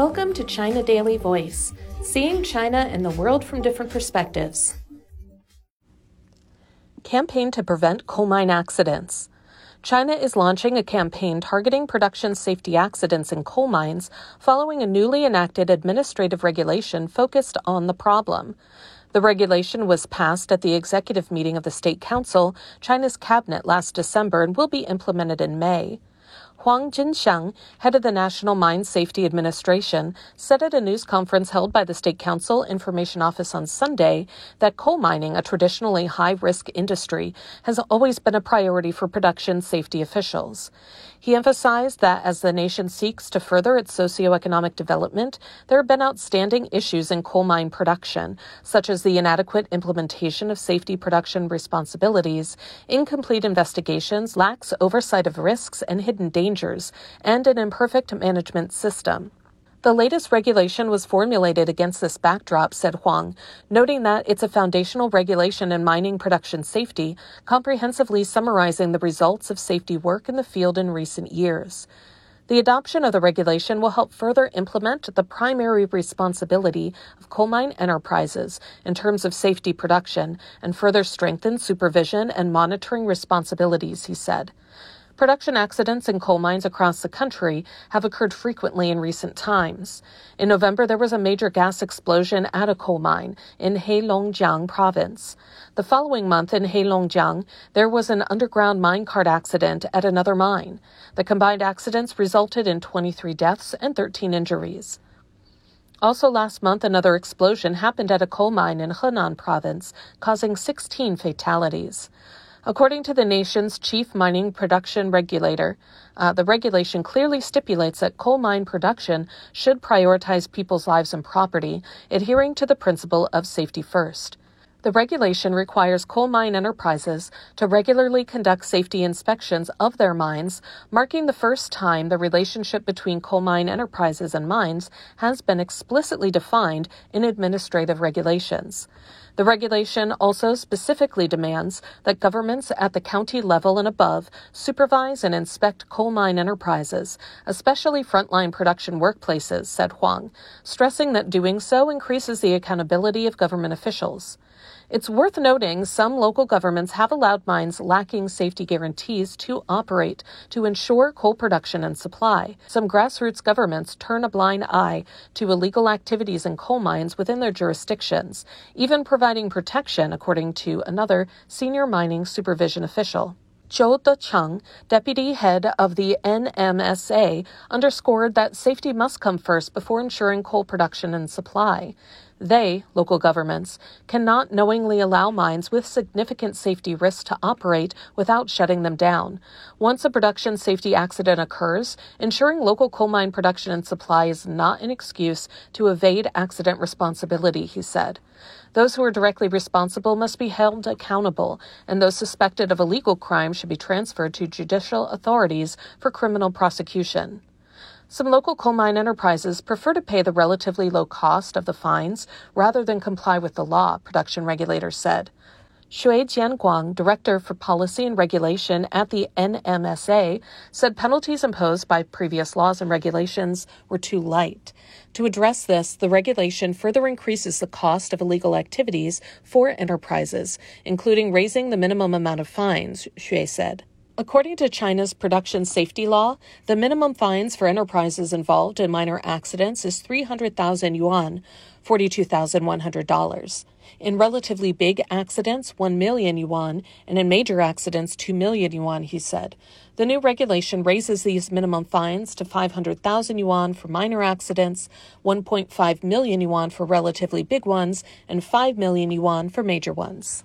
Welcome to China Daily Voice, seeing China and the world from different perspectives. Campaign to prevent coal mine accidents. China is launching a campaign targeting production safety accidents in coal mines following a newly enacted administrative regulation focused on the problem. The regulation was passed at the executive meeting of the State Council, China's cabinet, last December and will be implemented in May. Huang Jinsheng, head of the National Mine Safety Administration, said at a news conference held by the State Council Information Office on Sunday that coal mining, a traditionally high risk industry, has always been a priority for production safety officials. He emphasized that as the nation seeks to further its socioeconomic development, there have been outstanding issues in coal mine production, such as the inadequate implementation of safety production responsibilities, incomplete investigations, lax oversight of risks and hidden dangers, and an imperfect management system. The latest regulation was formulated against this backdrop, said Huang, noting that it's a foundational regulation in mining production safety, comprehensively summarizing the results of safety work in the field in recent years. The adoption of the regulation will help further implement the primary responsibility of coal mine enterprises in terms of safety production and further strengthen supervision and monitoring responsibilities, he said. Production accidents in coal mines across the country have occurred frequently in recent times. In November, there was a major gas explosion at a coal mine in Heilongjiang province. The following month in Heilongjiang, there was an underground minecart accident at another mine. The combined accidents resulted in 23 deaths and 13 injuries. Also last month, another explosion happened at a coal mine in Henan province, causing 16 fatalities. According to the nation's chief mining production regulator, uh, the regulation clearly stipulates that coal mine production should prioritize people's lives and property, adhering to the principle of safety first. The regulation requires coal mine enterprises to regularly conduct safety inspections of their mines, marking the first time the relationship between coal mine enterprises and mines has been explicitly defined in administrative regulations. The regulation also specifically demands that governments at the county level and above supervise and inspect coal mine enterprises, especially frontline production workplaces, said Huang, stressing that doing so increases the accountability of government officials. It's worth noting some local governments have allowed mines lacking safety guarantees to operate to ensure coal production and supply. Some grassroots governments turn a blind eye to illegal activities in coal mines within their jurisdictions, even providing protection, according to another senior mining supervision official. Zhou Decheng, deputy head of the NMSA, underscored that safety must come first before ensuring coal production and supply. They, local governments, cannot knowingly allow mines with significant safety risks to operate without shutting them down. Once a production safety accident occurs, ensuring local coal mine production and supply is not an excuse to evade accident responsibility, he said. Those who are directly responsible must be held accountable, and those suspected of illegal crime should be transferred to judicial authorities for criminal prosecution. Some local coal mine enterprises prefer to pay the relatively low cost of the fines rather than comply with the law, production regulators said. Shui Jianguang, Director for Policy and Regulation at the NMSA, said penalties imposed by previous laws and regulations were too light. To address this, the regulation further increases the cost of illegal activities for enterprises, including raising the minimum amount of fines, Shui said. According to China's production safety law, the minimum fines for enterprises involved in minor accidents is 300,000 yuan, $42,100. In relatively big accidents, 1 million yuan, and in major accidents, 2 million yuan, he said. The new regulation raises these minimum fines to 500,000 yuan for minor accidents, 1.5 million yuan for relatively big ones, and 5 million yuan for major ones.